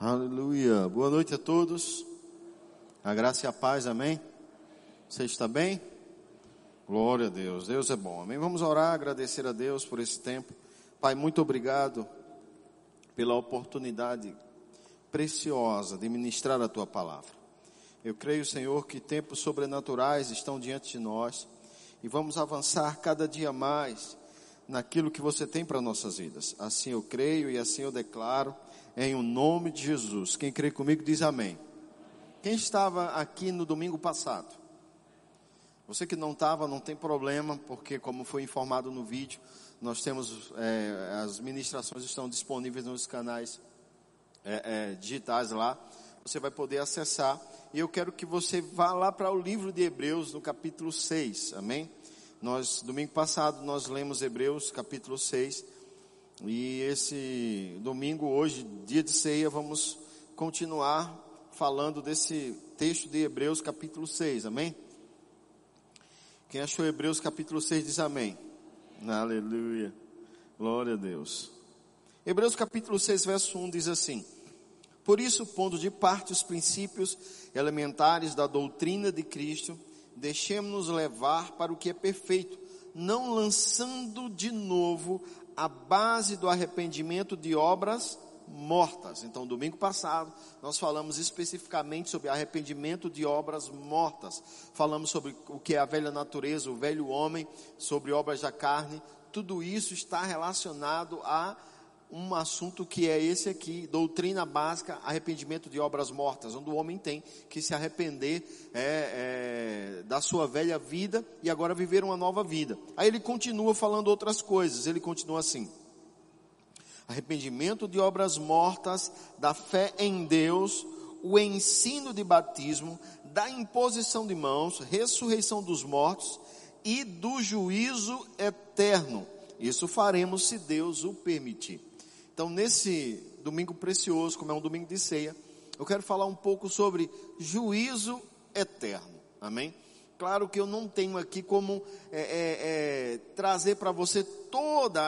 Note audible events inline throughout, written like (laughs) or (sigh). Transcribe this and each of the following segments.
Aleluia. Boa noite a todos. A graça e a paz, amém? Você está bem? Glória a Deus. Deus é bom, amém? Vamos orar, agradecer a Deus por esse tempo. Pai, muito obrigado pela oportunidade preciosa de ministrar a tua palavra. Eu creio, Senhor, que tempos sobrenaturais estão diante de nós e vamos avançar cada dia mais naquilo que você tem para nossas vidas. Assim eu creio e assim eu declaro em o nome de Jesus. Quem crê comigo diz amém. Quem estava aqui no domingo passado? Você que não estava, não tem problema, porque como foi informado no vídeo, nós temos, é, as ministrações estão disponíveis nos canais é, é, digitais lá. Você vai poder acessar. E eu quero que você vá lá para o livro de Hebreus, no capítulo 6. Amém? Nós, domingo passado, nós lemos Hebreus, capítulo 6. E esse domingo, hoje, dia de ceia, vamos continuar falando desse texto de Hebreus capítulo 6, amém? Quem achou Hebreus capítulo 6 diz amém. Aleluia. Glória a Deus. Hebreus capítulo 6, verso 1 diz assim: Por isso, pondo de parte os princípios elementares da doutrina de Cristo, deixemos-nos levar para o que é perfeito, não lançando de novo a base do arrependimento de obras mortas. Então, domingo passado, nós falamos especificamente sobre arrependimento de obras mortas. Falamos sobre o que é a velha natureza, o velho homem, sobre obras da carne. Tudo isso está relacionado a um assunto que é esse aqui, doutrina básica, arrependimento de obras mortas, onde o homem tem que se arrepender é, é, da sua velha vida e agora viver uma nova vida. Aí ele continua falando outras coisas, ele continua assim. Arrependimento de obras mortas, da fé em Deus, o ensino de batismo, da imposição de mãos, ressurreição dos mortos e do juízo eterno. Isso faremos se Deus o permitir. Então, nesse domingo precioso, como é um domingo de ceia, eu quero falar um pouco sobre juízo eterno. Amém? Claro que eu não tenho aqui como é, é, é, trazer para você todo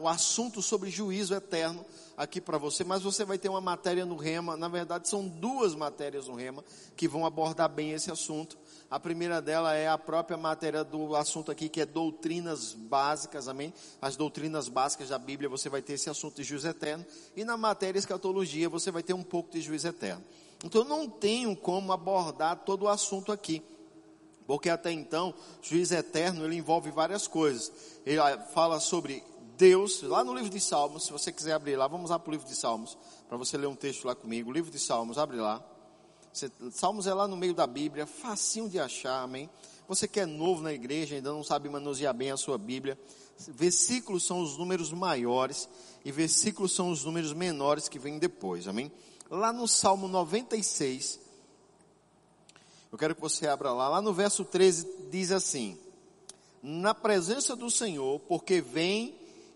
o assunto sobre juízo eterno aqui para você, mas você vai ter uma matéria no Rema, na verdade são duas matérias no Rema que vão abordar bem esse assunto. A primeira dela é a própria matéria do assunto aqui, que é doutrinas básicas, amém? As doutrinas básicas da Bíblia, você vai ter esse assunto de juízo eterno. E na matéria escatologia, você vai ter um pouco de juízo eterno. Então, não tenho como abordar todo o assunto aqui. Porque até então, juízo eterno, ele envolve várias coisas. Ele ah, fala sobre Deus, lá no livro de Salmos, se você quiser abrir lá, vamos lá para o livro de Salmos, para você ler um texto lá comigo. Livro de Salmos, abre lá. Salmos é lá no meio da Bíblia, facinho de achar, amém? Você que é novo na igreja, ainda não sabe manusear bem a sua Bíblia, versículos são os números maiores e versículos são os números menores que vêm depois, amém? Lá no Salmo 96, eu quero que você abra lá, lá no verso 13 diz assim: Na presença do Senhor, porque vem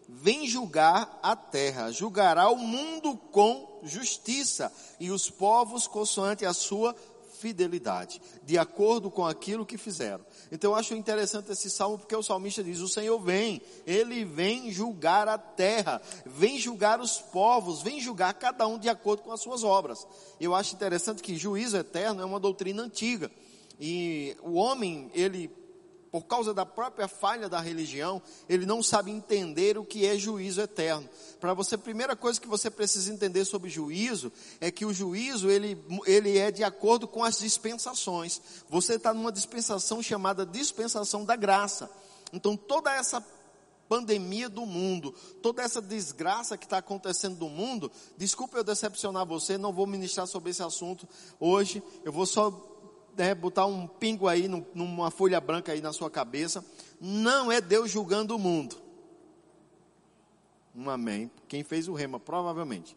vem julgar a terra, julgará o mundo com justiça e os povos consoante a sua fidelidade, de acordo com aquilo que fizeram. Então eu acho interessante esse salmo porque o salmista diz: O Senhor vem, ele vem julgar a terra, vem julgar os povos, vem julgar cada um de acordo com as suas obras. Eu acho interessante que juízo eterno é uma doutrina antiga. E o homem, ele por causa da própria falha da religião, ele não sabe entender o que é juízo eterno. Para você, a primeira coisa que você precisa entender sobre juízo é que o juízo ele, ele é de acordo com as dispensações. Você está numa dispensação chamada dispensação da graça. Então toda essa pandemia do mundo, toda essa desgraça que está acontecendo no mundo, desculpe eu decepcionar você, não vou ministrar sobre esse assunto hoje, eu vou só né, botar um pingo aí numa folha branca aí na sua cabeça. Não é Deus julgando o mundo. Um amém. Quem fez o rema, provavelmente.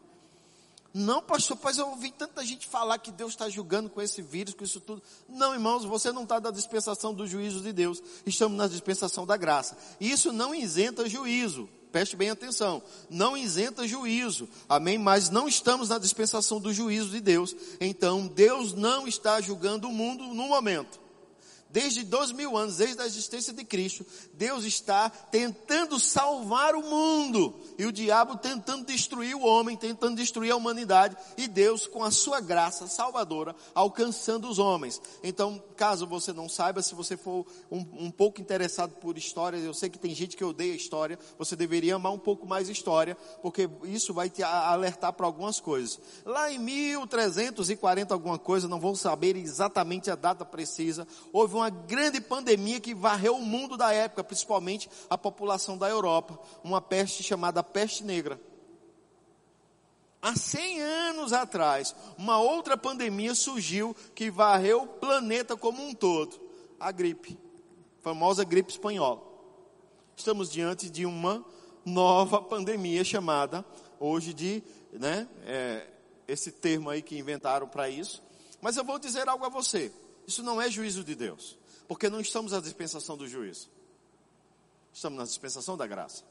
Não, pastor, pois eu ouvi tanta gente falar que Deus está julgando com esse vírus, com isso tudo. Não, irmãos, você não está na dispensação do juízo de Deus. Estamos na dispensação da graça. Isso não isenta juízo preste bem atenção, não isenta juízo, amém? Mas não estamos na dispensação do juízo de Deus, então Deus não está julgando o mundo no momento. Desde dois mil anos, desde a existência de Cristo, Deus está tentando salvar o mundo. E o diabo tentando destruir o homem, tentando destruir a humanidade. E Deus, com a sua graça salvadora, alcançando os homens. Então, caso você não saiba, se você for um, um pouco interessado por história, eu sei que tem gente que odeia história, você deveria amar um pouco mais história, porque isso vai te alertar para algumas coisas. Lá em 1340 alguma coisa, não vou saber exatamente a data precisa, houve uma uma grande pandemia que varreu o mundo da época, principalmente a população da Europa, uma peste chamada peste negra. Há 100 anos atrás, uma outra pandemia surgiu que varreu o planeta como um todo, a gripe, a famosa gripe espanhola. Estamos diante de uma nova pandemia chamada hoje de, né, é, esse termo aí que inventaram para isso. Mas eu vou dizer algo a você. Isso não é juízo de Deus. Porque não estamos na dispensação do juízo. Estamos na dispensação da graça.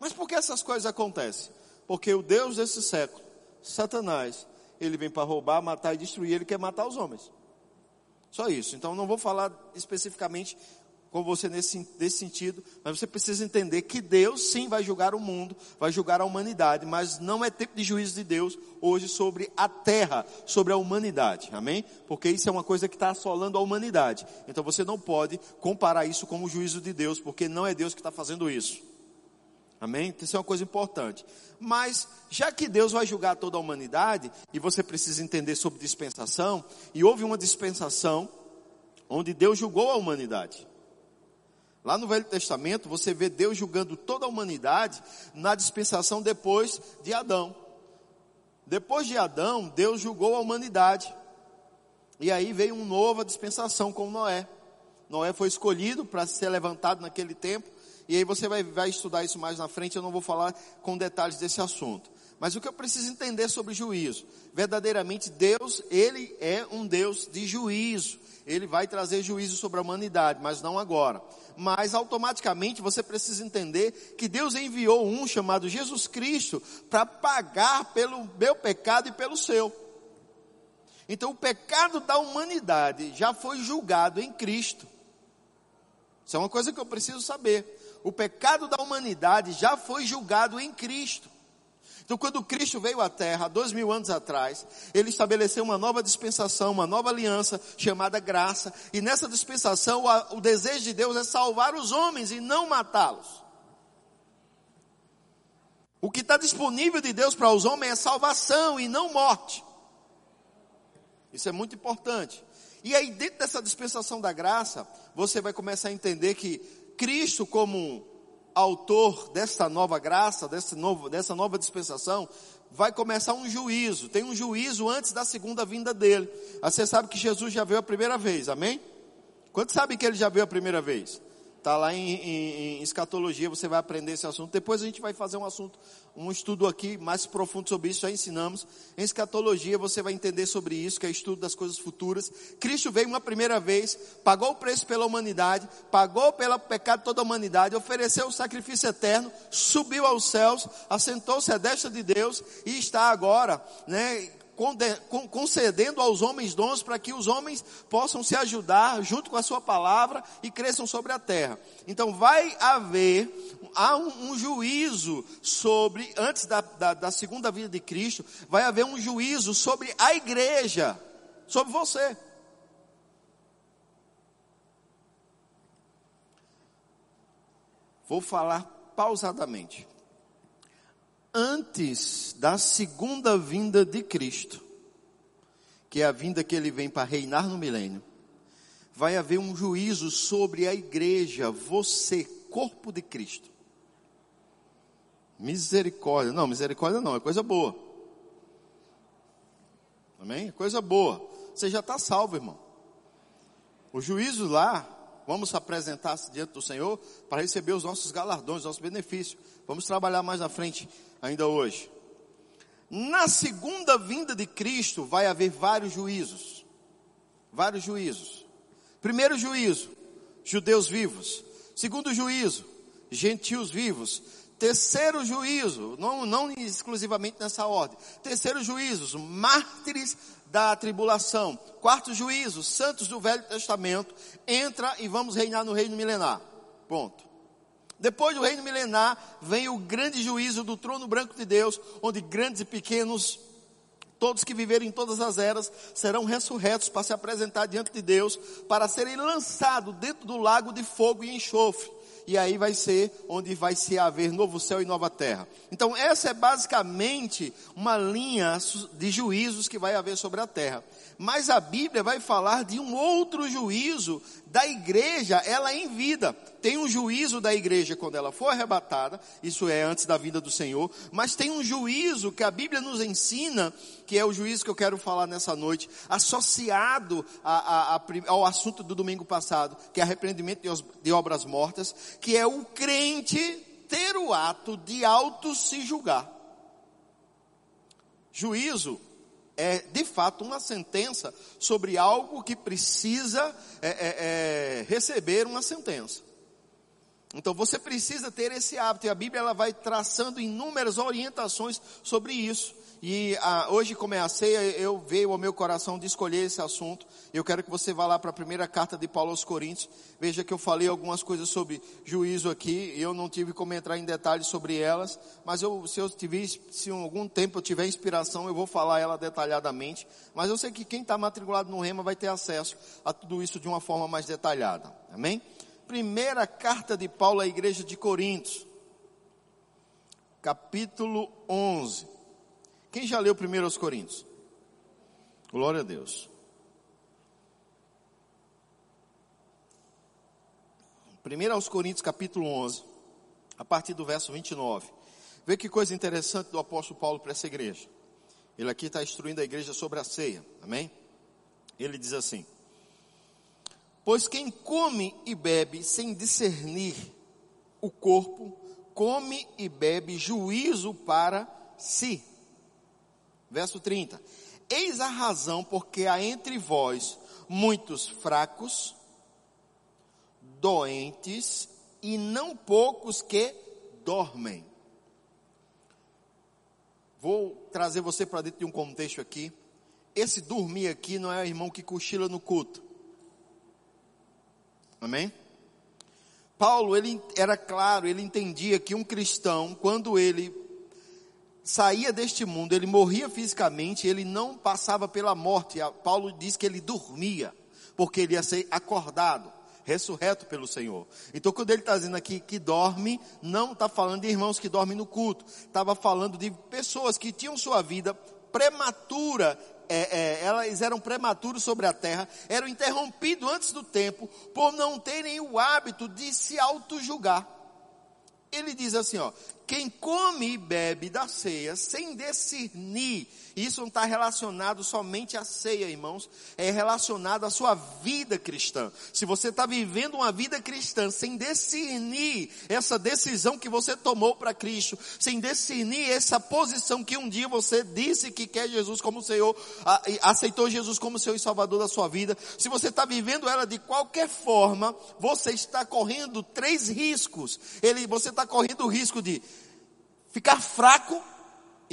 Mas por que essas coisas acontecem? Porque o Deus desse século, Satanás, ele vem para roubar, matar e destruir, ele quer matar os homens. Só isso. Então não vou falar especificamente com você nesse, nesse sentido, mas você precisa entender que Deus sim vai julgar o mundo, vai julgar a humanidade, mas não é tempo de juízo de Deus hoje sobre a terra, sobre a humanidade, amém? Porque isso é uma coisa que está assolando a humanidade. Então você não pode comparar isso com o juízo de Deus, porque não é Deus que está fazendo isso. Amém? Então, isso é uma coisa importante. Mas, já que Deus vai julgar toda a humanidade, e você precisa entender sobre dispensação, e houve uma dispensação onde Deus julgou a humanidade. Lá no Velho Testamento, você vê Deus julgando toda a humanidade na dispensação depois de Adão. Depois de Adão, Deus julgou a humanidade. E aí veio uma nova dispensação com Noé. Noé foi escolhido para ser levantado naquele tempo. E aí você vai, vai estudar isso mais na frente, eu não vou falar com detalhes desse assunto. Mas o que eu preciso entender sobre juízo? Verdadeiramente Deus, Ele é um Deus de juízo. Ele vai trazer juízo sobre a humanidade, mas não agora mas automaticamente você precisa entender que Deus enviou um chamado Jesus Cristo para pagar pelo meu pecado e pelo seu. Então o pecado da humanidade já foi julgado em Cristo. Isso é uma coisa que eu preciso saber. O pecado da humanidade já foi julgado em Cristo. Então, quando Cristo veio à Terra, dois mil anos atrás, Ele estabeleceu uma nova dispensação, uma nova aliança, chamada graça, e nessa dispensação, o desejo de Deus é salvar os homens e não matá-los. O que está disponível de Deus para os homens é salvação e não morte. Isso é muito importante. E aí, dentro dessa dispensação da graça, você vai começar a entender que Cristo, como autor dessa nova graça, dessa, novo, dessa nova dispensação, vai começar um juízo. Tem um juízo antes da segunda vinda dele. Você sabe que Jesus já veio a primeira vez, amém? Quantos sabem que ele já veio a primeira vez? Está lá em, em, em, escatologia, você vai aprender esse assunto. Depois a gente vai fazer um assunto, um estudo aqui mais profundo sobre isso, já ensinamos. Em escatologia você vai entender sobre isso, que é estudo das coisas futuras. Cristo veio uma primeira vez, pagou o preço pela humanidade, pagou pelo pecado de toda a humanidade, ofereceu o sacrifício eterno, subiu aos céus, assentou-se à destra de Deus e está agora, né, concedendo aos homens dons para que os homens possam se ajudar junto com a sua palavra e cresçam sobre a terra. Então vai haver há um, juízo sobre, antes da, da, da segunda vida de Cristo, vai haver um juízo sobre a igreja, sobre você. Vou falar pausadamente antes da segunda vinda de Cristo, que é a vinda que ele vem para reinar no milênio, vai haver um juízo sobre a igreja, você, corpo de Cristo. Misericórdia, não, misericórdia não, é coisa boa. Amém? É coisa boa. Você já está salvo, irmão. O juízo lá, vamos apresentar-se diante do Senhor para receber os nossos galardões, os nossos benefícios. Vamos trabalhar mais na frente ainda hoje. Na segunda vinda de Cristo vai haver vários juízos. Vários juízos. Primeiro juízo, judeus vivos. Segundo juízo, gentios vivos. Terceiro juízo, não, não exclusivamente nessa ordem. Terceiro juízo, mártires da tribulação. Quarto juízo, santos do Velho Testamento, entra e vamos reinar no reino milenar. Ponto. Depois do reino milenar, vem o grande juízo do trono branco de Deus, onde grandes e pequenos, todos que viverem em todas as eras, serão ressurretos para se apresentar diante de Deus, para serem lançados dentro do lago de fogo e enxofre e aí vai ser onde vai se haver novo céu e nova terra. Então essa é basicamente uma linha de juízos que vai haver sobre a terra. Mas a Bíblia vai falar de um outro juízo da igreja, ela em vida. Tem um juízo da igreja quando ela for arrebatada, isso é antes da vinda do Senhor, mas tem um juízo que a Bíblia nos ensina, que é o juízo que eu quero falar nessa noite, associado a, a, a, ao assunto do domingo passado, que é arrependimento de, de obras mortas, que é o crente ter o ato de auto se julgar. Juízo é de fato uma sentença sobre algo que precisa é, é, é, receber uma sentença. Então você precisa ter esse hábito e a Bíblia ela vai traçando inúmeras orientações sobre isso. E ah, hoje, como é a ceia, eu veio ao meu coração de escolher esse assunto. Eu quero que você vá lá para a primeira carta de Paulo aos Coríntios. Veja que eu falei algumas coisas sobre juízo aqui. Eu não tive como entrar em detalhes sobre elas. Mas eu, se eu tiver, se algum tempo eu tiver inspiração, eu vou falar ela detalhadamente. Mas eu sei que quem está matriculado no Rema vai ter acesso a tudo isso de uma forma mais detalhada. Amém? Primeira carta de Paulo à igreja de Coríntios. Capítulo 11. Quem já leu primeiro aos Coríntios? Glória a Deus. Primeiro aos Coríntios, capítulo 11, a partir do verso 29. Vê que coisa interessante do apóstolo Paulo para essa igreja. Ele aqui está instruindo a igreja sobre a ceia, amém? Ele diz assim: Pois quem come e bebe sem discernir o corpo, come e bebe juízo para si. Verso 30. Eis a razão porque há entre vós muitos fracos, doentes e não poucos que dormem. Vou trazer você para dentro de um contexto aqui. Esse dormir aqui não é o irmão que cochila no culto. Amém? Paulo, ele era claro, ele entendia que um cristão, quando ele saía deste mundo, ele morria fisicamente, ele não passava pela morte. Paulo diz que ele dormia, porque ele ia ser acordado, ressurreto pelo Senhor. Então, quando ele está dizendo aqui que dorme, não está falando de irmãos que dormem no culto, estava falando de pessoas que tinham sua vida prematura é, é, elas eram prematuros sobre a terra, eram interrompidos antes do tempo, por não terem o hábito de se auto-julgar. Ele diz assim, ó, quem come e bebe da ceia sem discernir, isso não está relacionado somente à ceia, irmãos, é relacionado à sua vida cristã. Se você está vivendo uma vida cristã sem discernir essa decisão que você tomou para Cristo, sem discernir essa posição que um dia você disse que quer Jesus como Senhor, aceitou Jesus como Senhor e Salvador da sua vida, se você está vivendo ela de qualquer forma, você está correndo três riscos. Ele, você está correndo o risco de ficar fraco,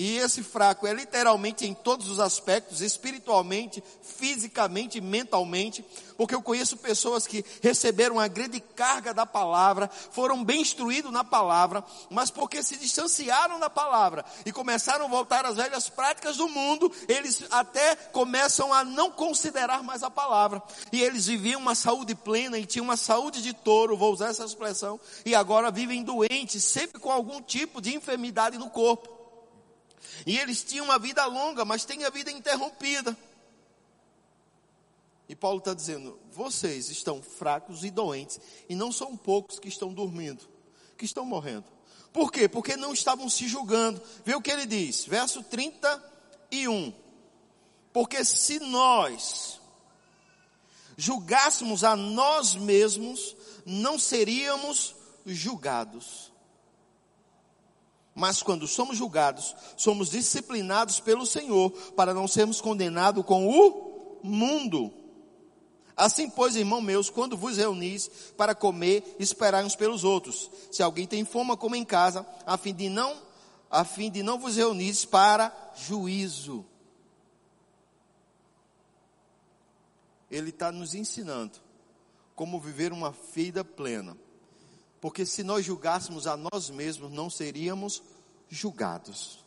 e esse fraco é literalmente em todos os aspectos, espiritualmente, fisicamente, mentalmente, porque eu conheço pessoas que receberam uma grande carga da palavra, foram bem instruídos na palavra, mas porque se distanciaram da palavra e começaram a voltar às velhas práticas do mundo, eles até começam a não considerar mais a palavra. E eles viviam uma saúde plena e tinham uma saúde de touro, vou usar essa expressão, e agora vivem doentes, sempre com algum tipo de enfermidade no corpo. E eles tinham uma vida longa, mas têm a vida interrompida. E Paulo está dizendo: vocês estão fracos e doentes, e não são poucos que estão dormindo, que estão morrendo. Por quê? Porque não estavam se julgando. Vê o que ele diz, verso 31. Porque se nós julgássemos a nós mesmos, não seríamos julgados. Mas quando somos julgados, somos disciplinados pelo Senhor para não sermos condenados com o mundo. Assim, pois, irmão meus, quando vos reunis para comer, esperai uns pelos outros. Se alguém tem fome, coma em casa, a fim de não, a fim de não vos reunir para juízo. Ele está nos ensinando como viver uma vida plena. Porque se nós julgássemos a nós mesmos, não seríamos julgados.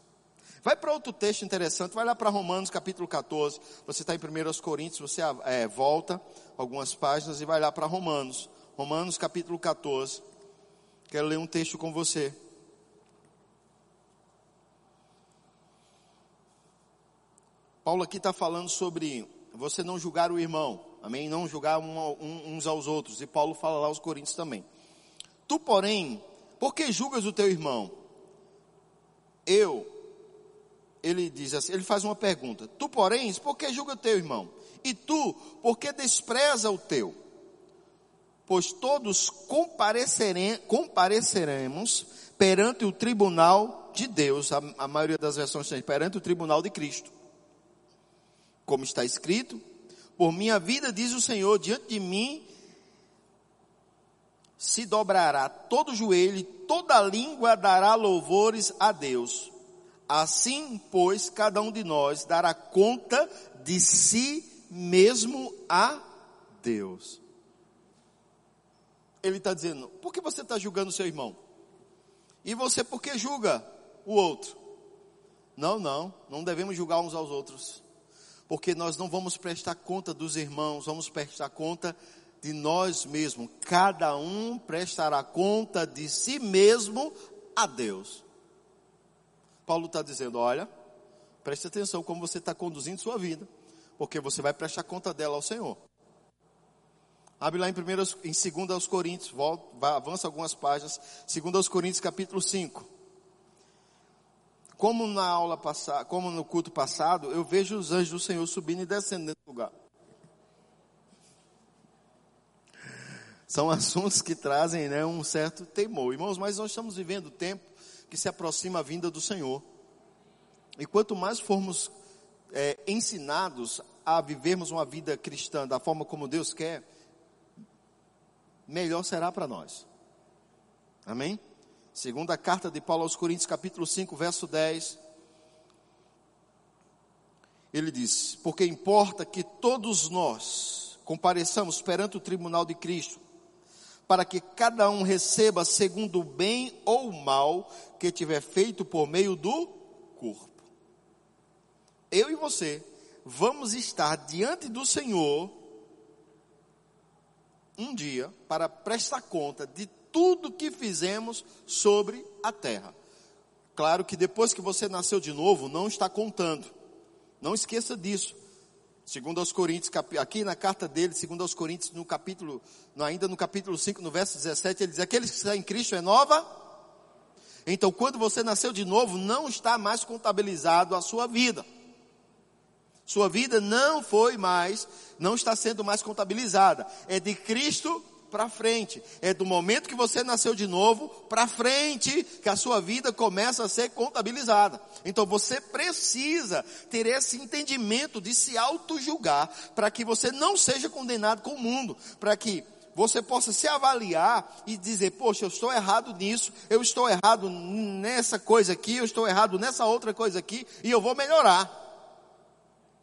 Vai para outro texto interessante, vai lá para Romanos capítulo 14. Você está em 1 Coríntios, você é, volta algumas páginas e vai lá para Romanos. Romanos capítulo 14. Quero ler um texto com você. Paulo aqui está falando sobre você não julgar o irmão, amém? Não julgar um, um, uns aos outros. E Paulo fala lá aos Coríntios também. Tu, porém, por que julgas o teu irmão? Eu, ele diz assim, ele faz uma pergunta. Tu, porém, por que julga o teu irmão? E tu, por que despreza o teu? Pois todos compareceremos perante o tribunal de Deus, a, a maioria das versões tem, perante o tribunal de Cristo. Como está escrito, por minha vida, diz o Senhor, diante de mim se dobrará todo joelho toda língua dará louvores a Deus. Assim, pois, cada um de nós dará conta de si mesmo a Deus. Ele está dizendo, por que você está julgando seu irmão? E você por que julga o outro? Não, não, não devemos julgar uns aos outros. Porque nós não vamos prestar conta dos irmãos, vamos prestar conta de nós mesmos. Cada um prestará conta de si mesmo a Deus. Paulo está dizendo: olha, preste atenção como você está conduzindo sua vida, porque você vai prestar conta dela ao Senhor. Abre lá em, primeiros, em 2 aos Coríntios, volta, avança algumas páginas, 2 aos Coríntios capítulo 5. Como na aula passada, como no culto passado, eu vejo os anjos do Senhor subindo e descendo dentro do lugar. São assuntos que trazem né, um certo temor. Irmãos, mas nós estamos vivendo tempo que se aproxima a vinda do Senhor. E quanto mais formos é, ensinados a vivermos uma vida cristã da forma como Deus quer, melhor será para nós. Amém? Segunda carta de Paulo aos Coríntios, capítulo 5, verso 10. Ele diz: Porque importa que todos nós compareçamos perante o tribunal de Cristo, para que cada um receba segundo o bem ou o mal que tiver feito por meio do corpo. Eu e você vamos estar diante do Senhor um dia para prestar conta de tudo que fizemos sobre a terra. Claro que depois que você nasceu de novo, não está contando. Não esqueça disso. Segundo aos Coríntios, aqui na carta dele, segundo aos Coríntios, no capítulo, ainda no capítulo 5, no verso 17, ele diz, aqueles que estão em Cristo é nova. Então, quando você nasceu de novo, não está mais contabilizado a sua vida. Sua vida não foi mais, não está sendo mais contabilizada. É de Cristo para frente. É do momento que você nasceu de novo para frente que a sua vida começa a ser contabilizada. Então você precisa ter esse entendimento de se auto-julgar para que você não seja condenado com o mundo, para que você possa se avaliar e dizer, poxa, eu estou errado nisso, eu estou errado nessa coisa aqui, eu estou errado nessa outra coisa aqui, e eu vou melhorar.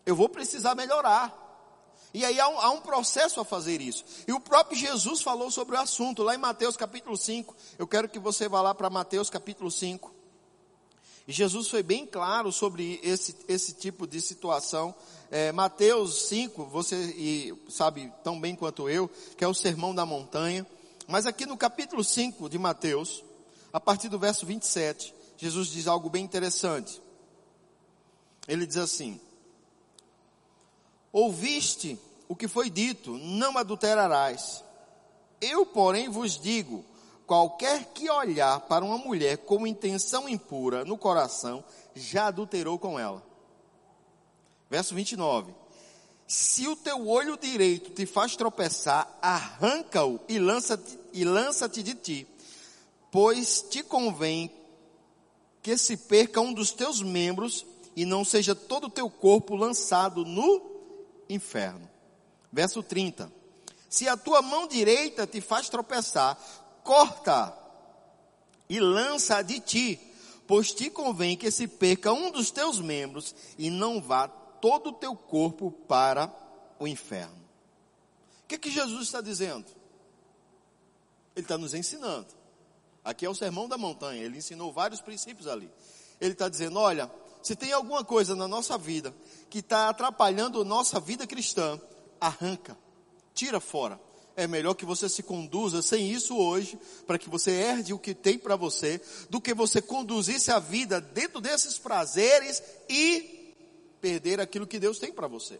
Eu vou precisar melhorar. E aí há um, há um, processo a fazer isso. E o próprio Jesus falou sobre o assunto, lá em Mateus capítulo 5. Eu quero que você vá lá para Mateus capítulo 5. E Jesus foi bem claro sobre esse, esse tipo de situação. É, Mateus 5, você sabe tão bem quanto eu, que é o sermão da montanha. Mas aqui no capítulo 5 de Mateus, a partir do verso 27, Jesus diz algo bem interessante. Ele diz assim: Ouviste o que foi dito, não adulterarás. Eu, porém, vos digo: qualquer que olhar para uma mulher com intenção impura no coração, já adulterou com ela. Verso 29. Se o teu olho direito te faz tropeçar, arranca-o e lança-te e lança-te de ti, pois te convém que se perca um dos teus membros e não seja todo o teu corpo lançado no inferno. Verso 30. Se a tua mão direita te faz tropeçar, corta e lança de ti, pois te convém que se perca um dos teus membros e não vá todo o teu corpo para o inferno. O que, que Jesus está dizendo? Ele está nos ensinando. Aqui é o sermão da montanha, ele ensinou vários princípios ali. Ele está dizendo: olha, se tem alguma coisa na nossa vida que está atrapalhando a nossa vida cristã, arranca, tira fora. É melhor que você se conduza sem isso hoje, para que você herde o que tem para você, do que você conduzisse a vida dentro desses prazeres e perder aquilo que Deus tem para você.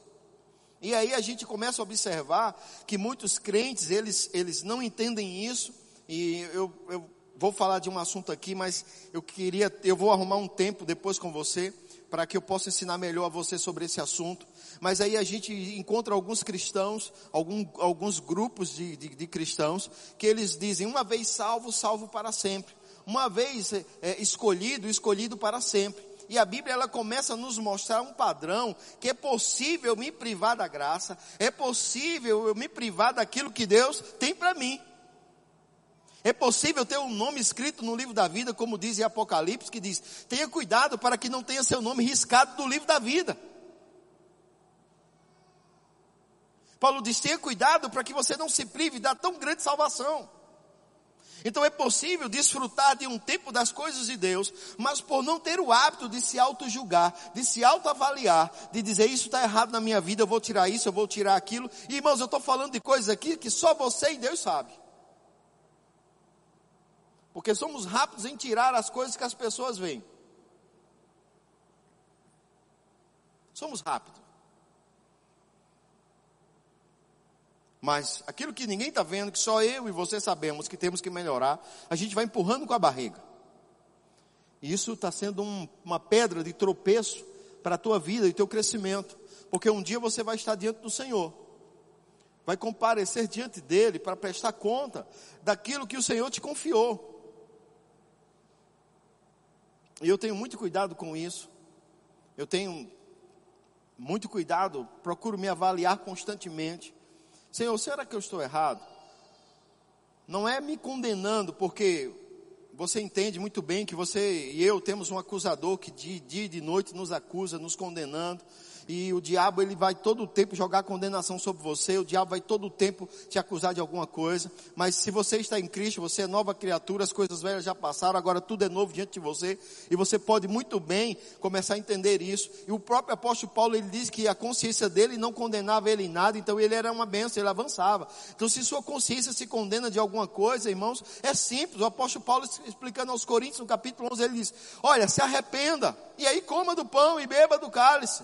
E aí a gente começa a observar que muitos crentes, eles, eles não entendem isso, e eu, eu vou falar de um assunto aqui, mas eu queria, eu vou arrumar um tempo depois com você, para que eu possa ensinar melhor a você sobre esse assunto. Mas aí a gente encontra alguns cristãos, algum, alguns grupos de, de, de, cristãos, que eles dizem, uma vez salvo, salvo para sempre. Uma vez é, escolhido, escolhido para sempre. E a Bíblia ela começa a nos mostrar um padrão que é possível me privar da graça, é possível eu me privar daquilo que Deus tem para mim. É possível ter um nome escrito no livro da vida, como diz em Apocalipse, que diz: tenha cuidado para que não tenha seu nome riscado do livro da vida. Paulo diz: tenha cuidado para que você não se prive da tão grande salvação. Então é possível desfrutar de um tempo das coisas de Deus, mas por não ter o hábito de se auto-julgar, de se auto-avaliar, de dizer isso está errado na minha vida, eu vou tirar isso, eu vou tirar aquilo. E irmãos, eu estou falando de coisas aqui que só você e Deus sabe. Porque somos rápidos em tirar as coisas que as pessoas veem. Somos rápidos. Mas aquilo que ninguém está vendo, que só eu e você sabemos que temos que melhorar, a gente vai empurrando com a barriga. E isso está sendo um, uma pedra de tropeço para a tua vida e teu crescimento. Porque um dia você vai estar diante do Senhor. Vai comparecer diante dele para prestar conta daquilo que o Senhor te confiou. E eu tenho muito cuidado com isso. Eu tenho muito cuidado, procuro me avaliar constantemente. Senhor, será que eu estou errado? Não é me condenando, porque você entende muito bem que você e eu temos um acusador que de dia e de noite nos acusa, nos condenando e o diabo ele vai todo o tempo jogar condenação sobre você, o diabo vai todo o tempo te acusar de alguma coisa, mas se você está em Cristo, você é nova criatura, as coisas velhas já passaram, agora tudo é novo diante de você, e você pode muito bem começar a entender isso. E o próprio apóstolo Paulo ele diz que a consciência dele não condenava ele em nada, então ele era uma benção, ele avançava. Então se sua consciência se condena de alguma coisa, irmãos, é simples. O apóstolo Paulo explicando aos Coríntios no capítulo 11, ele diz: "Olha, se arrependa e aí coma do pão e beba do cálice".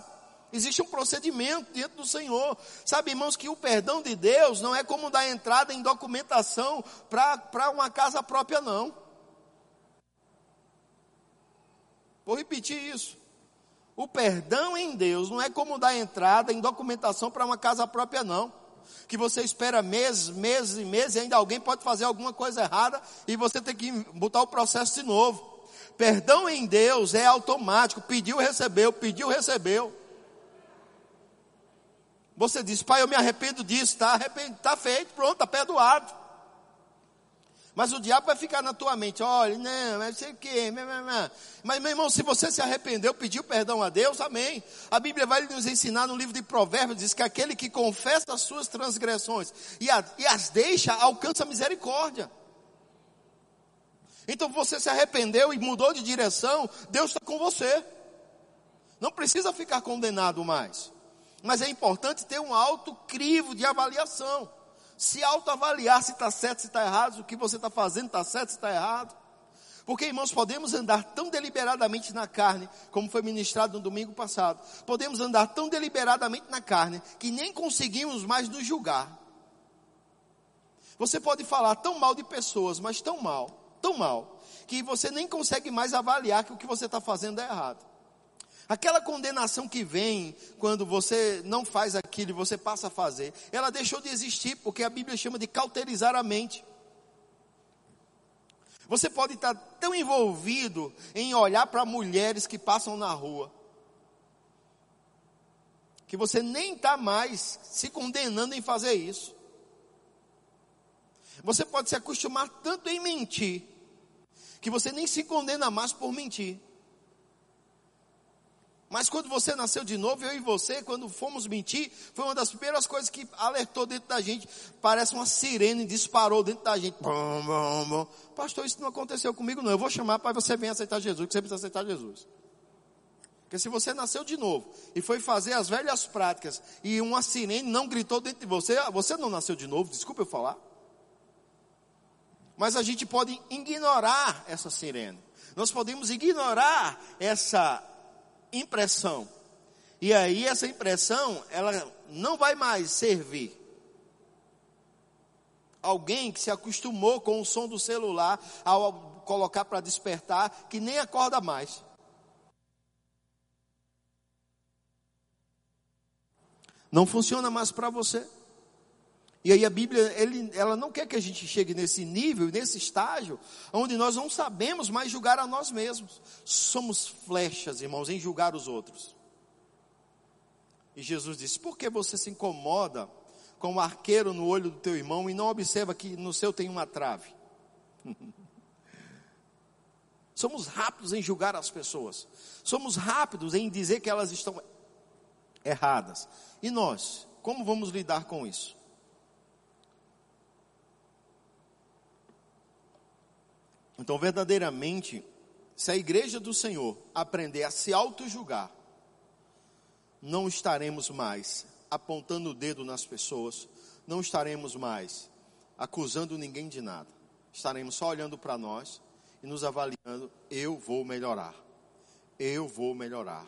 Existe um procedimento dentro do Senhor. Sabe, irmãos, que o perdão de Deus não é como dar entrada em documentação para uma casa própria, não. Vou repetir isso. O perdão em Deus não é como dar entrada em documentação para uma casa própria, não. Que você espera meses, meses e meses e ainda alguém pode fazer alguma coisa errada e você tem que botar o processo de novo. Perdão em Deus é automático. Pediu, recebeu, pediu, recebeu. Você diz, pai, eu me arrependo disso, está tá feito, pronto, está perdoado. Mas o diabo vai ficar na tua mente, olha, não, mas sei o quê, mas meu irmão, se você se arrependeu, pediu perdão a Deus, amém. A Bíblia vai nos ensinar no livro de Provérbios, diz que aquele que confessa as suas transgressões e, a, e as deixa, alcança misericórdia. Então você se arrependeu e mudou de direção, Deus está com você. Não precisa ficar condenado mais. Mas é importante ter um alto crivo de avaliação. Se autoavaliar se está certo, se está errado, o que você está fazendo está certo, se está errado. Porque, irmãos, podemos andar tão deliberadamente na carne, como foi ministrado no domingo passado. Podemos andar tão deliberadamente na carne, que nem conseguimos mais nos julgar. Você pode falar tão mal de pessoas, mas tão mal, tão mal, que você nem consegue mais avaliar que o que você está fazendo é errado. Aquela condenação que vem quando você não faz aquilo e você passa a fazer, ela deixou de existir porque a Bíblia chama de cauterizar a mente. Você pode estar tão envolvido em olhar para mulheres que passam na rua. que você nem está mais se condenando em fazer isso. Você pode se acostumar tanto em mentir, que você nem se condena mais por mentir. Mas quando você nasceu de novo, eu e você, quando fomos mentir, foi uma das primeiras coisas que alertou dentro da gente. Parece uma sirene, disparou dentro da gente. Bom. Pastor, isso não aconteceu comigo, não. Eu vou chamar para você vir aceitar Jesus, que você precisa aceitar Jesus. Porque se você nasceu de novo e foi fazer as velhas práticas e uma sirene não gritou dentro de você, você não nasceu de novo, desculpa eu falar. Mas a gente pode ignorar essa sirene. Nós podemos ignorar essa impressão. E aí essa impressão, ela não vai mais servir. Alguém que se acostumou com o som do celular ao colocar para despertar, que nem acorda mais. Não funciona mais para você. E aí a Bíblia, ele, ela não quer que a gente chegue nesse nível, nesse estágio, onde nós não sabemos mais julgar a nós mesmos. Somos flechas, irmãos, em julgar os outros. E Jesus disse: Por que você se incomoda com o um arqueiro no olho do teu irmão e não observa que no seu tem uma trave? (laughs) Somos rápidos em julgar as pessoas. Somos rápidos em dizer que elas estão erradas. E nós, como vamos lidar com isso? Então, verdadeiramente, se a igreja do Senhor aprender a se auto-julgar, não estaremos mais apontando o dedo nas pessoas, não estaremos mais acusando ninguém de nada. Estaremos só olhando para nós e nos avaliando: eu vou melhorar, eu vou melhorar,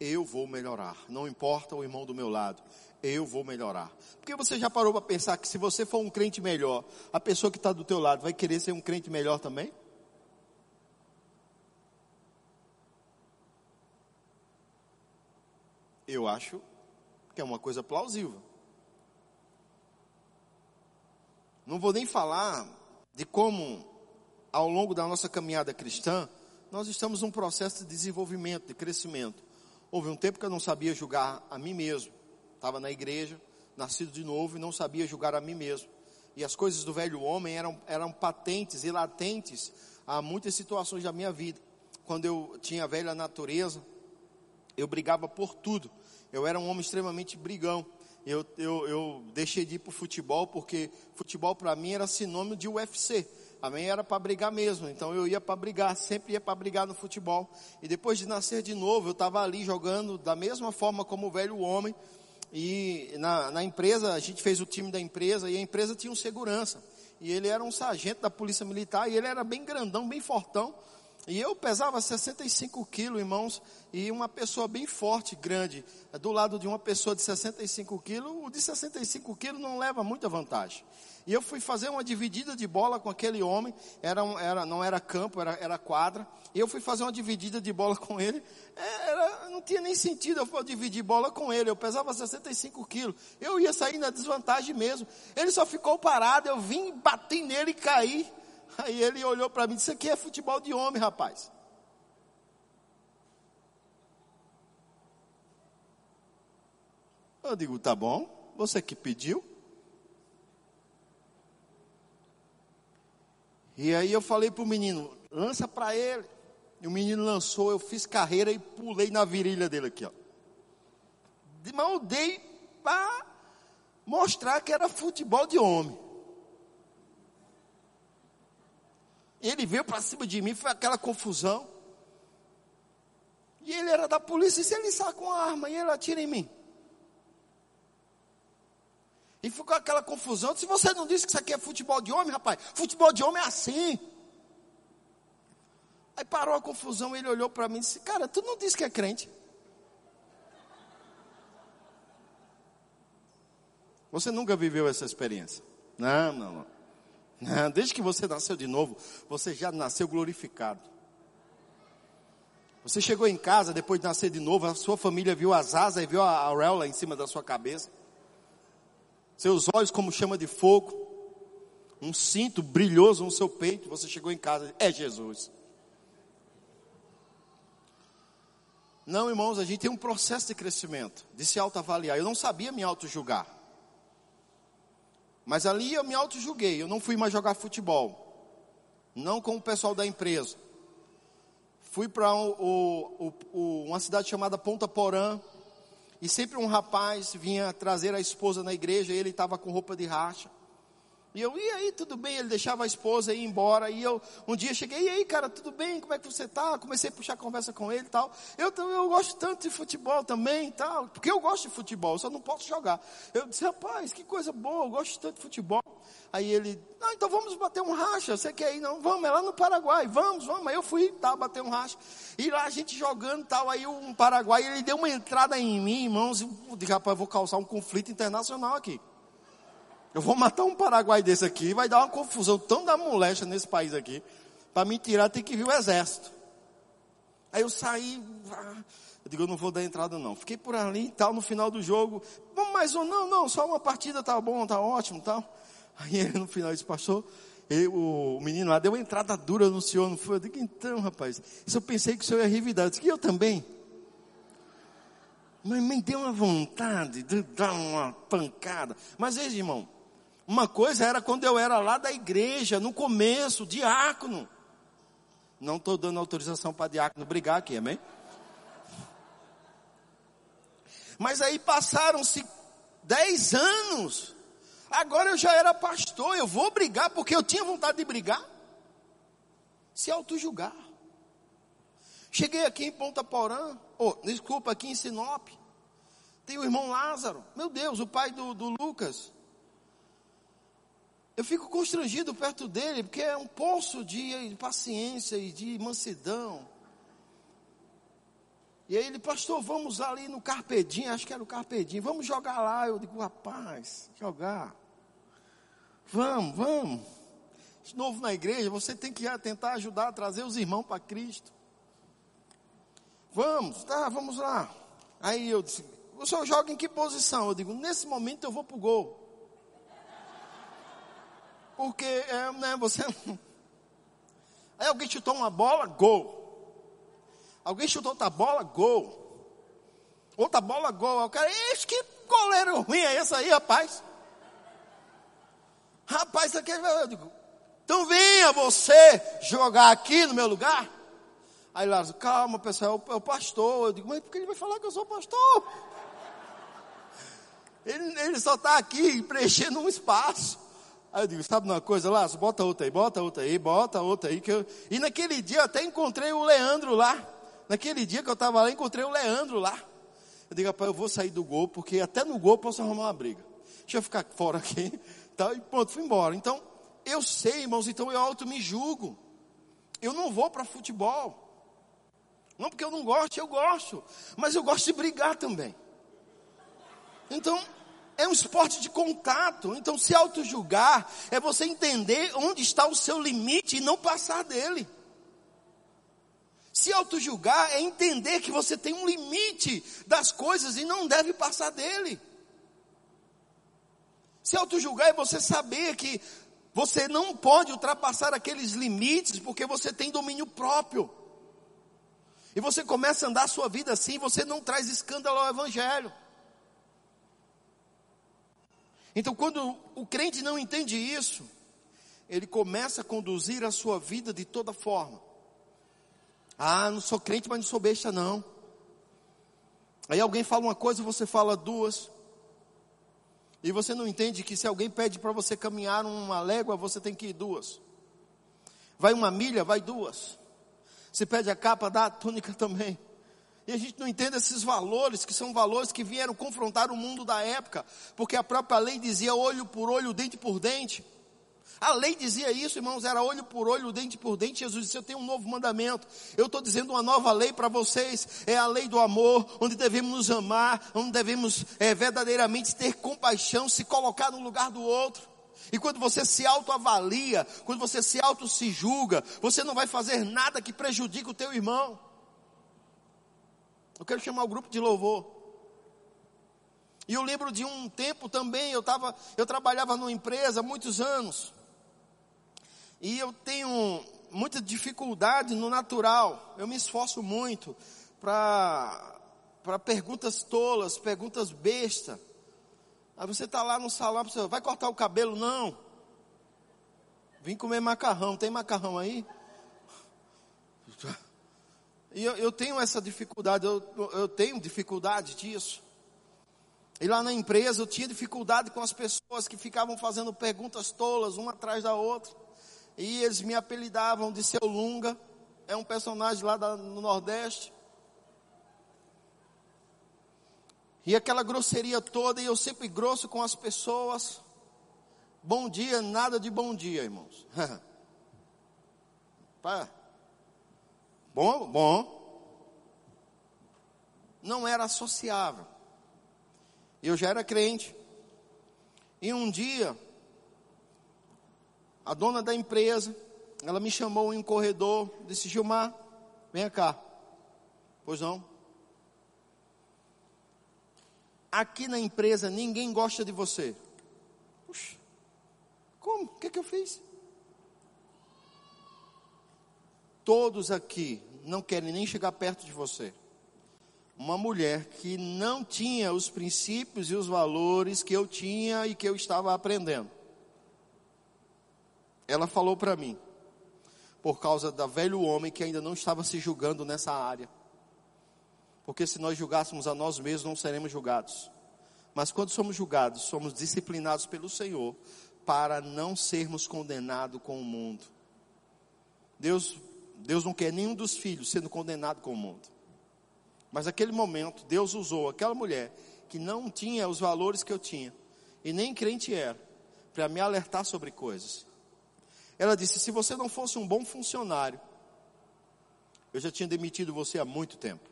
eu vou melhorar. Não importa o irmão do meu lado, eu vou melhorar. Porque você já parou para pensar que se você for um crente melhor, a pessoa que está do teu lado vai querer ser um crente melhor também? Eu acho que é uma coisa plausível. Não vou nem falar de como, ao longo da nossa caminhada cristã, nós estamos num processo de desenvolvimento, de crescimento. Houve um tempo que eu não sabia julgar a mim mesmo. Estava na igreja, nascido de novo e não sabia julgar a mim mesmo. E as coisas do velho homem eram, eram patentes e latentes a muitas situações da minha vida. Quando eu tinha a velha natureza, eu brigava por tudo. Eu era um homem extremamente brigão. Eu, eu, eu deixei de ir para o futebol porque futebol para mim era sinônimo de UFC. A mim era para brigar mesmo, então eu ia para brigar, sempre ia para brigar no futebol. E depois de nascer de novo, eu estava ali jogando da mesma forma como o velho homem. E na, na empresa, a gente fez o time da empresa e a empresa tinha um segurança. E ele era um sargento da polícia militar e ele era bem grandão, bem fortão. E eu pesava 65 quilos, irmãos, e uma pessoa bem forte, grande, do lado de uma pessoa de 65 quilos, o de 65 quilos não leva muita vantagem. E eu fui fazer uma dividida de bola com aquele homem, era, um, era não era campo, era, era quadra, e eu fui fazer uma dividida de bola com ele, é, era, não tinha nem sentido eu dividir bola com ele, eu pesava 65 quilos, eu ia sair na desvantagem mesmo. Ele só ficou parado, eu vim, bati nele e caí. Aí ele olhou para mim e disse: Isso aqui é futebol de homem, rapaz. Eu digo: Tá bom, você que pediu. E aí eu falei para o menino: Lança para ele. E o menino lançou, eu fiz carreira e pulei na virilha dele aqui, ó. Mal dei para mostrar que era futebol de homem. Ele veio para cima de mim, foi aquela confusão. E ele era da polícia, e se ele saca uma arma e ele atira em mim? E ficou aquela confusão. Se você não disse que isso aqui é futebol de homem, rapaz, futebol de homem é assim. Aí parou a confusão, ele olhou para mim e disse: Cara, tu não disse que é crente? Você nunca viveu essa experiência? Não, não, não. Desde que você nasceu de novo, você já nasceu glorificado. Você chegou em casa depois de nascer de novo, a sua família viu as asas e viu a auréola em cima da sua cabeça. Seus olhos como chama de fogo. Um cinto brilhoso no seu peito. Você chegou em casa, é Jesus. Não, irmãos, a gente tem um processo de crescimento, de se autoavaliar. Eu não sabia me auto-julgar. Mas ali eu me auto-julguei. Eu não fui mais jogar futebol. Não com o pessoal da empresa. Fui para uma cidade chamada Ponta Porã. E sempre um rapaz vinha trazer a esposa na igreja. E ele estava com roupa de racha. E eu, e aí, tudo bem? Ele deixava a esposa ir embora. E eu, um dia cheguei, e aí, cara, tudo bem? Como é que você tá? Comecei a puxar conversa com ele e tal. Eu, eu gosto tanto de futebol também e tal. Porque eu gosto de futebol, só não posso jogar. Eu disse, rapaz, que coisa boa, eu gosto tanto de futebol. Aí ele, ah, então vamos bater um racha. Você quer ir? Não, vamos, é lá no Paraguai, vamos, vamos. Aí eu fui, tá, bater um racha. E lá a gente jogando tal. Aí um Paraguai, ele deu uma entrada em mim, irmãos. Disse, rapaz, vou causar um conflito internacional aqui. Eu vou matar um Paraguai desse aqui, vai dar uma confusão tão da moléstia nesse país aqui. Para me tirar tem que vir o exército. Aí eu saí, eu digo, eu não vou dar entrada não. Fiquei por ali e tal, no final do jogo, vamos mais um, não, não, só uma partida tá bom, tá ótimo tal. (laughs) Aí ele no final disse, ele, o, menino lá deu uma entrada dura no senhor, não foi? Eu digo, então rapaz, isso eu pensei que o senhor ia revidar. Eu disse, que eu também. Mas me deu uma vontade de dar uma pancada. Mas veja, irmão, uma coisa era quando eu era lá da igreja, no começo, diácono. Não estou dando autorização para diácono brigar aqui, amém? Mas aí passaram-se dez anos. Agora eu já era pastor, eu vou brigar porque eu tinha vontade de brigar. Se auto-julgar. Cheguei aqui em Ponta Porã, oh, desculpa, aqui em Sinop. Tem o irmão Lázaro, meu Deus, o pai do, do Lucas. Eu fico constrangido perto dele, porque é um poço de paciência e de mansidão. E aí ele, pastor, vamos ali no Carpedim, acho que era o Carpedim, vamos jogar lá. Eu digo, rapaz, jogar. Vamos, vamos. De novo na igreja, você tem que tentar ajudar a trazer os irmãos para Cristo. Vamos, tá, vamos lá. Aí eu disse, o senhor joga em que posição? Eu digo, nesse momento eu vou para o gol. Porque, é, né, você. Aí alguém chutou uma bola, gol. Alguém chutou outra bola, gol. Outra bola, gol. Eu quero, ixi, que goleiro ruim é esse aí, rapaz? Rapaz, você quer ver? Eu digo, então venha você jogar aqui no meu lugar. Aí Lázaro, calma pessoal, é o pastor. Eu digo, mas por que ele vai falar que eu sou pastor? (laughs) Ele, ele só está aqui preenchendo um espaço. Aí eu digo, sabe uma coisa, Lázaro, bota outra aí, bota outra aí, bota outra aí. Que eu... E naquele dia eu até encontrei o Leandro lá. Naquele dia que eu estava lá, encontrei o Leandro lá. Eu digo, rapaz, eu vou sair do gol, porque até no gol eu posso arrumar uma briga. Deixa eu ficar fora aqui. (laughs) Tá, e pronto, fui embora. Então, eu sei, irmãos, então eu auto me julgo. Eu não vou para futebol. Não porque eu não gosto, eu gosto. Mas eu gosto de brigar também. Então, é um esporte de contato. Então, se auto-julgar é você entender onde está o seu limite e não passar dele. Se auto-julgar é entender que você tem um limite das coisas e não deve passar dele. Se auto-julgar é você saber que você não pode ultrapassar aqueles limites porque você tem domínio próprio. E você começa a andar a sua vida assim, você não traz escândalo ao evangelho. Então, quando o crente não entende isso, ele começa a conduzir a sua vida de toda forma. Ah, não sou crente, mas não sou besta, não. Aí alguém fala uma coisa, você fala duas. E você não entende que se alguém pede para você caminhar uma légua, você tem que ir duas. Vai uma milha, vai duas. Se pede a capa, dá a túnica (laughs) também. E a gente não entende esses valores, que são valores que vieram confrontar o mundo da época, porque a própria lei dizia olho por olho, dente por dente. A lei dizia isso, irmãos, era olho por olho, dente por dente. Jesus disse: Eu tenho um novo mandamento. Eu estou dizendo uma nova lei para vocês. É a lei do amor, onde devemos nos amar, onde devemos é, verdadeiramente ter compaixão, se colocar no lugar do outro. E quando você se autoavalia, quando você se auto se julga, você não vai fazer nada que prejudique o teu irmão. Eu quero chamar o grupo de louvor. E eu lembro de um tempo também, eu, tava, eu trabalhava numa empresa há muitos anos. E eu tenho muita dificuldade no natural. Eu me esforço muito para perguntas tolas, perguntas besta. Aí você está lá no salão, você vai cortar o cabelo? Não. Vim comer macarrão, tem macarrão aí? E eu, eu tenho essa dificuldade, eu, eu tenho dificuldade disso. E lá na empresa eu tinha dificuldade com as pessoas que ficavam fazendo perguntas tolas, uma atrás da outra. E eles me apelidavam de seu Lunga, é um personagem lá da, no Nordeste. E aquela grosseria toda, e eu sempre grosso com as pessoas. Bom dia, nada de bom dia, irmãos. (laughs) Pá. Bom, bom. Não era associável. Eu já era crente. E um dia, a dona da empresa, ela me chamou em um corredor, disse: Gilmar, venha cá. Pois não. Aqui na empresa ninguém gosta de você. Puxa, como? O que, é que eu fiz? Todos aqui não querem nem chegar perto de você uma mulher que não tinha os princípios e os valores que eu tinha e que eu estava aprendendo. Ela falou para mim, por causa da velho homem que ainda não estava se julgando nessa área. Porque se nós julgássemos a nós mesmos, não seremos julgados. Mas quando somos julgados, somos disciplinados pelo Senhor para não sermos condenados com o mundo. Deus, Deus não quer nenhum dos filhos sendo condenado com o mundo. Mas naquele momento, Deus usou aquela mulher que não tinha os valores que eu tinha, e nem crente era, para me alertar sobre coisas. Ela disse: se você não fosse um bom funcionário, eu já tinha demitido você há muito tempo.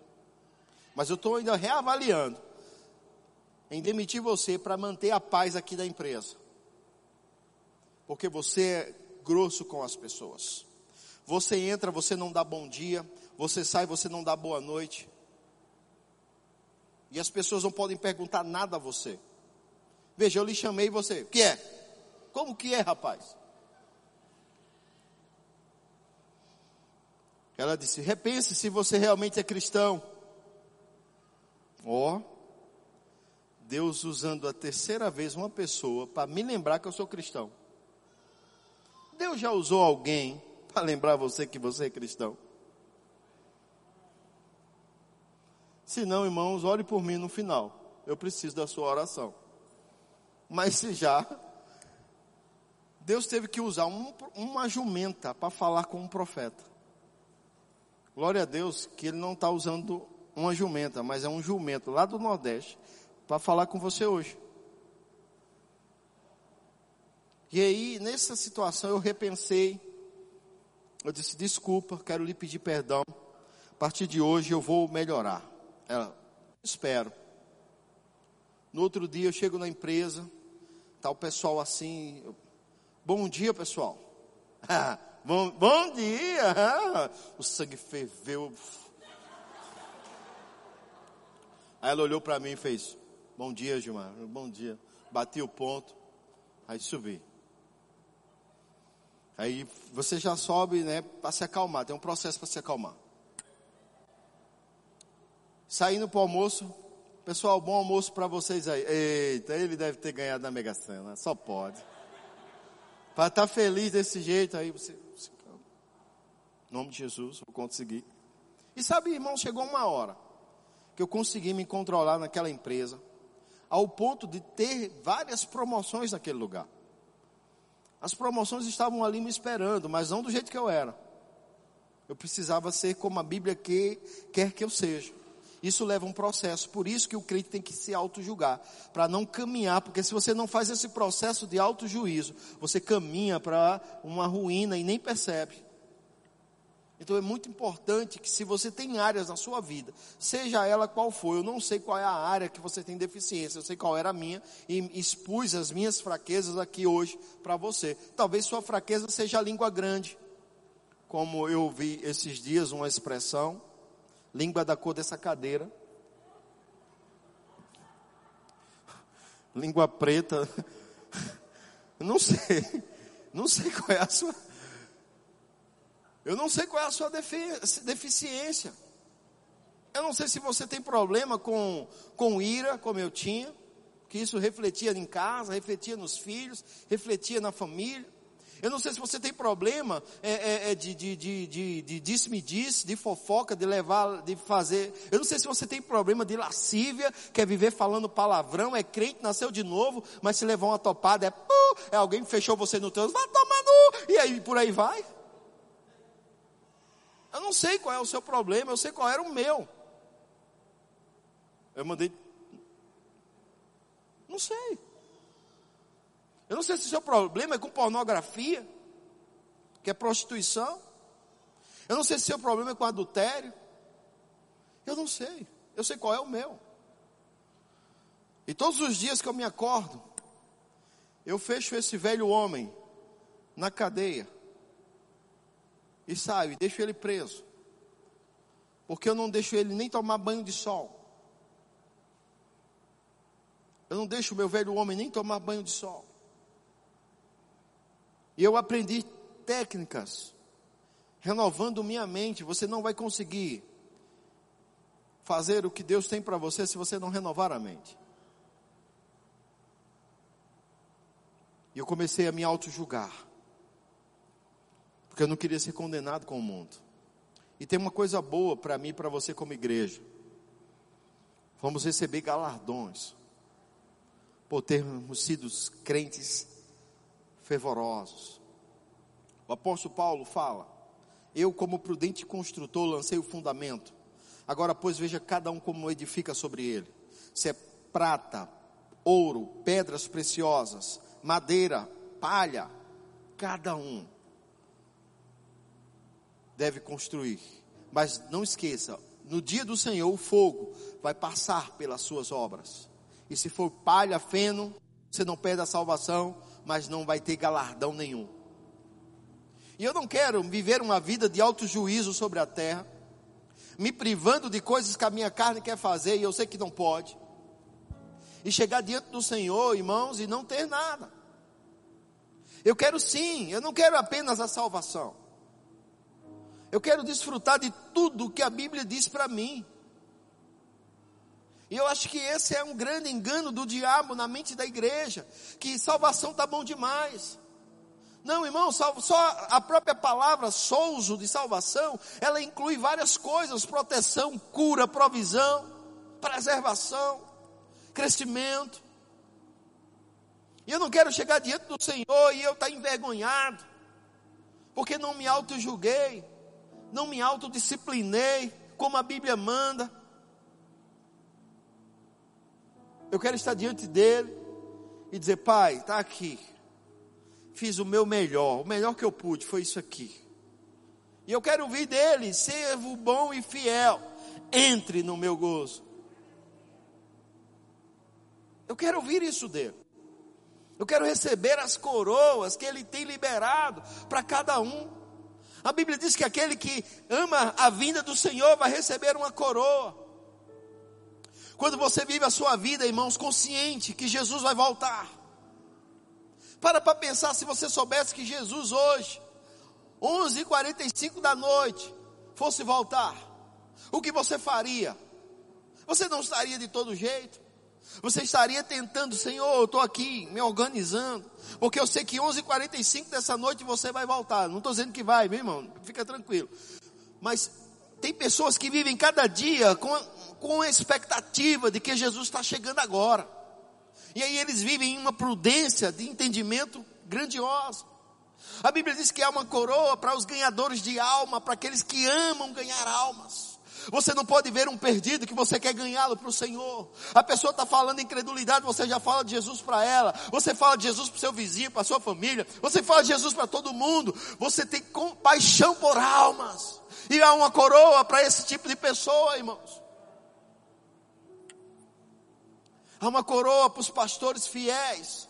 Mas eu estou ainda reavaliando em demitir você para manter a paz aqui da empresa. Porque você é grosso com as pessoas. Você entra, você não dá bom dia. Você sai, você não dá boa noite. E as pessoas não podem perguntar nada a você. Veja, eu lhe chamei você. O que é? Como que é, rapaz? Ela disse: repense se você realmente é cristão. Ó, oh, Deus usando a terceira vez uma pessoa para me lembrar que eu sou cristão. Deus já usou alguém para lembrar você que você é cristão. Se não, irmãos, ore por mim no final. Eu preciso da sua oração. Mas se já, Deus teve que usar um, uma jumenta para falar com um profeta. Glória a Deus que Ele não está usando uma jumenta, mas é um jumento lá do Nordeste para falar com você hoje. E aí, nessa situação, eu repensei. Eu disse: desculpa, quero lhe pedir perdão. A partir de hoje eu vou melhorar. Ela, espero. No outro dia eu chego na empresa, tá o pessoal assim, bom dia pessoal. (laughs) bom, bom dia. (laughs) o sangue ferveu. Aí ela olhou para mim e fez, bom dia Gilmar, bom dia. Bati o ponto, aí subi. Aí você já sobe, né, para se acalmar, tem um processo para se acalmar. Saindo para o almoço, pessoal, bom almoço para vocês aí. Eita, ele deve ter ganhado na Mega Sena, só pode. Para estar tá feliz desse jeito aí, você, você em nome de Jesus, vou conseguir. E sabe, irmão, chegou uma hora que eu consegui me controlar naquela empresa, ao ponto de ter várias promoções naquele lugar. As promoções estavam ali me esperando, mas não do jeito que eu era. Eu precisava ser como a Bíblia que, quer que eu seja. Isso leva um processo, por isso que o crente tem que se auto-julgar, para não caminhar, porque se você não faz esse processo de auto-juízo, você caminha para uma ruína e nem percebe. Então é muito importante que se você tem áreas na sua vida, seja ela qual for, eu não sei qual é a área que você tem deficiência, eu sei qual era a minha e expus as minhas fraquezas aqui hoje para você. Talvez sua fraqueza seja a língua grande, como eu vi esses dias uma expressão, língua da cor dessa cadeira, (laughs) língua preta, (laughs) não sei, não sei qual é a sua, eu não sei qual é a sua deficiência. Eu não sei se você tem problema com, com ira, como eu tinha, que isso refletia em casa, refletia nos filhos, refletia na família. Eu não sei se você tem problema é, é, é de, de, de, de, de disse-me-disse, de fofoca, de levar, de fazer. Eu não sei se você tem problema de lascívia, quer viver falando palavrão, é crente, nasceu de novo, mas se levar uma topada é, é alguém que fechou você no trânsito, vai tomar no, e aí por aí vai. Eu não sei qual é o seu problema, eu sei qual era o meu. Eu mandei. Não sei. Eu não sei se o seu problema é com pornografia, que é prostituição. Eu não sei se o seu problema é com adultério. Eu não sei. Eu sei qual é o meu. E todos os dias que eu me acordo, eu fecho esse velho homem na cadeia e saio e deixo ele preso. Porque eu não deixo ele nem tomar banho de sol. Eu não deixo o meu velho homem nem tomar banho de sol. E eu aprendi técnicas, renovando minha mente. Você não vai conseguir fazer o que Deus tem para você se você não renovar a mente. E eu comecei a me auto-julgar. Porque eu não queria ser condenado com o mundo. E tem uma coisa boa para mim e para você como igreja. Vamos receber galardões por termos sido crentes fervorosos. O apóstolo Paulo fala: Eu, como prudente construtor, lancei o fundamento. Agora, pois, veja cada um como edifica sobre ele: se é prata, ouro, pedras preciosas, madeira, palha, cada um deve construir. Mas não esqueça: no dia do Senhor, o fogo vai passar pelas suas obras. E se for palha, feno, você não perde a salvação, mas não vai ter galardão nenhum. E eu não quero viver uma vida de alto juízo sobre a terra, me privando de coisas que a minha carne quer fazer e eu sei que não pode. E chegar diante do Senhor, irmãos, e não ter nada. Eu quero sim, eu não quero apenas a salvação. Eu quero desfrutar de tudo que a Bíblia diz para mim. E eu acho que esse é um grande engano do diabo na mente da igreja, que salvação está bom demais. Não, irmão, só a própria palavra souzo de salvação, ela inclui várias coisas: proteção, cura, provisão, preservação, crescimento. E eu não quero chegar diante do Senhor e eu estar tá envergonhado, porque não me auto-julguei, não me autodisciplinei, como a Bíblia manda. Eu quero estar diante dele e dizer: Pai, está aqui. Fiz o meu melhor, o melhor que eu pude foi isso aqui. E eu quero ouvir dele: servo bom e fiel, entre no meu gozo. Eu quero ouvir isso dele. Eu quero receber as coroas que ele tem liberado para cada um. A Bíblia diz que aquele que ama a vinda do Senhor vai receber uma coroa. Quando você vive a sua vida, irmãos, consciente que Jesus vai voltar. Para para pensar se você soubesse que Jesus hoje, 11h45 da noite, fosse voltar. O que você faria? Você não estaria de todo jeito? Você estaria tentando, Senhor, eu estou aqui me organizando, porque eu sei que 11h45 dessa noite você vai voltar. Não estou dizendo que vai, meu irmão, fica tranquilo. Mas tem pessoas que vivem cada dia com, com a expectativa de que Jesus está chegando agora. E aí eles vivem em uma prudência de entendimento grandiosa. A Bíblia diz que há uma coroa para os ganhadores de alma, para aqueles que amam ganhar almas. Você não pode ver um perdido que você quer ganhá-lo para o Senhor. A pessoa está falando incredulidade, você já fala de Jesus para ela. Você fala de Jesus para o seu vizinho, para a sua família. Você fala de Jesus para todo mundo. Você tem compaixão por almas. E há uma coroa para esse tipo de pessoa, irmãos. Há uma coroa para os pastores fiéis.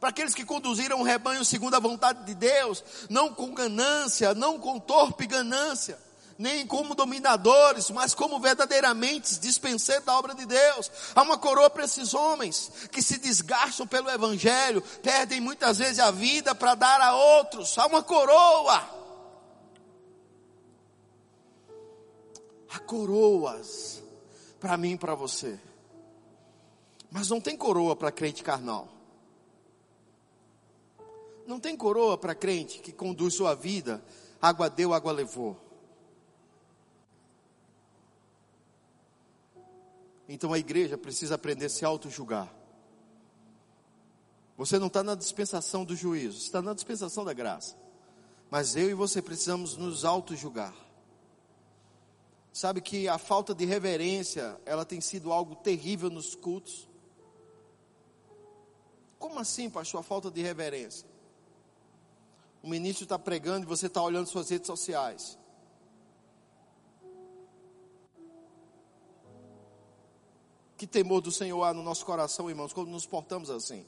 Para aqueles que conduziram o rebanho segundo a vontade de Deus, não com ganância, não com torpe ganância, nem como dominadores, mas como verdadeiramente dispenseiros da obra de Deus. Há uma coroa para esses homens que se desgastam pelo Evangelho, perdem muitas vezes a vida para dar a outros. Há uma coroa. Há coroas para mim e para você. Mas não tem coroa para crente carnal. Não tem coroa para crente que conduz sua vida, água deu, água levou. Então a igreja precisa aprender a se auto-julgar. Você não está na dispensação do juízo, está na dispensação da graça. Mas eu e você precisamos nos auto-julgar. Sabe que a falta de reverência, ela tem sido algo terrível nos cultos. Como assim, pastor, a falta de reverência? O ministro está pregando e você está olhando suas redes sociais. Que temor do Senhor há no nosso coração, irmãos, quando nos portamos assim.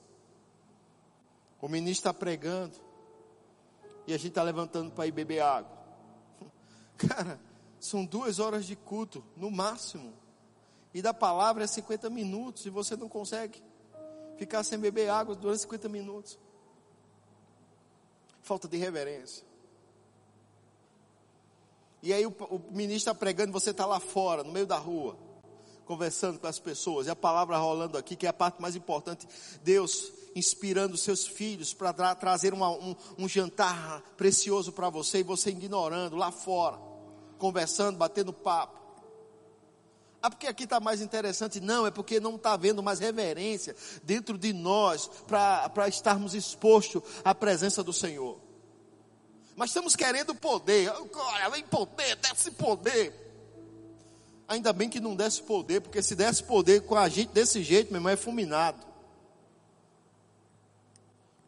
O ministro está pregando e a gente está levantando para ir beber água. (laughs) Cara, são duas horas de culto, no máximo. E da palavra é 50 minutos e você não consegue ficar sem beber água durante 50 minutos. Falta de reverência. E aí o, o ministro está pregando, você está lá fora, no meio da rua conversando com as pessoas, e a palavra rolando aqui, que é a parte mais importante. Deus inspirando seus filhos para tra trazer uma, um, um jantar precioso para você, e você ignorando lá fora, conversando, batendo papo. Ah, porque aqui está mais interessante? Não, é porque não está havendo mais reverência dentro de nós para estarmos expostos à presença do Senhor. Mas estamos querendo poder. Olha, vem poder, desce poder. Ainda bem que não desse poder, porque se desse poder com a gente desse jeito, meu irmão, é fulminado.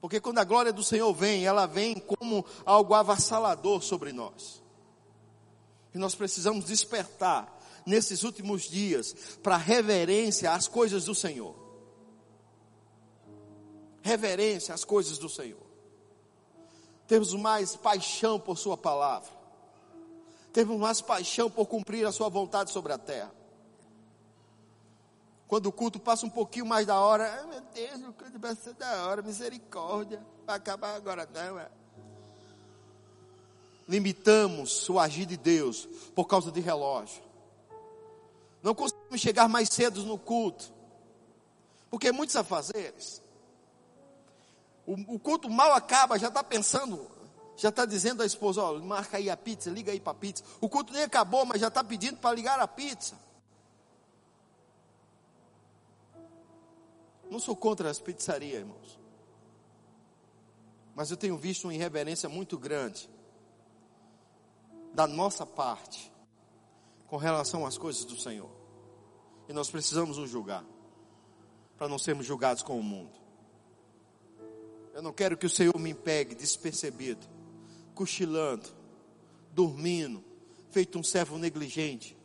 Porque quando a glória do Senhor vem, ela vem como algo avassalador sobre nós. E nós precisamos despertar nesses últimos dias para reverência às coisas do Senhor. Reverência às coisas do Senhor. Temos mais paixão por Sua palavra teve mais paixão por cumprir a sua vontade sobre a terra. Quando o culto passa um pouquinho mais da hora, ai meu Deus, o culto vai ser da hora, misericórdia, vai acabar agora não. É. Limitamos o agir de Deus por causa de relógio. Não conseguimos chegar mais cedo no culto, porque muitos afazeres. O, o culto mal acaba, já está pensando já está dizendo à esposa, ó, marca aí a pizza, liga aí para a pizza. O culto nem acabou, mas já está pedindo para ligar a pizza. Não sou contra as pizzarias, irmãos. Mas eu tenho visto uma irreverência muito grande da nossa parte com relação às coisas do Senhor. E nós precisamos nos julgar para não sermos julgados com o mundo. Eu não quero que o Senhor me pegue despercebido cochilando, dormindo, feito um servo negligente.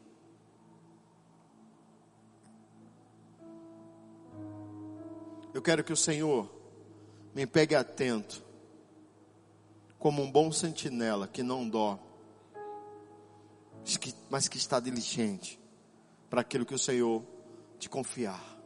Eu quero que o Senhor me pegue atento, como um bom sentinela que não dorme, mas que está diligente para aquilo que o Senhor te confiar.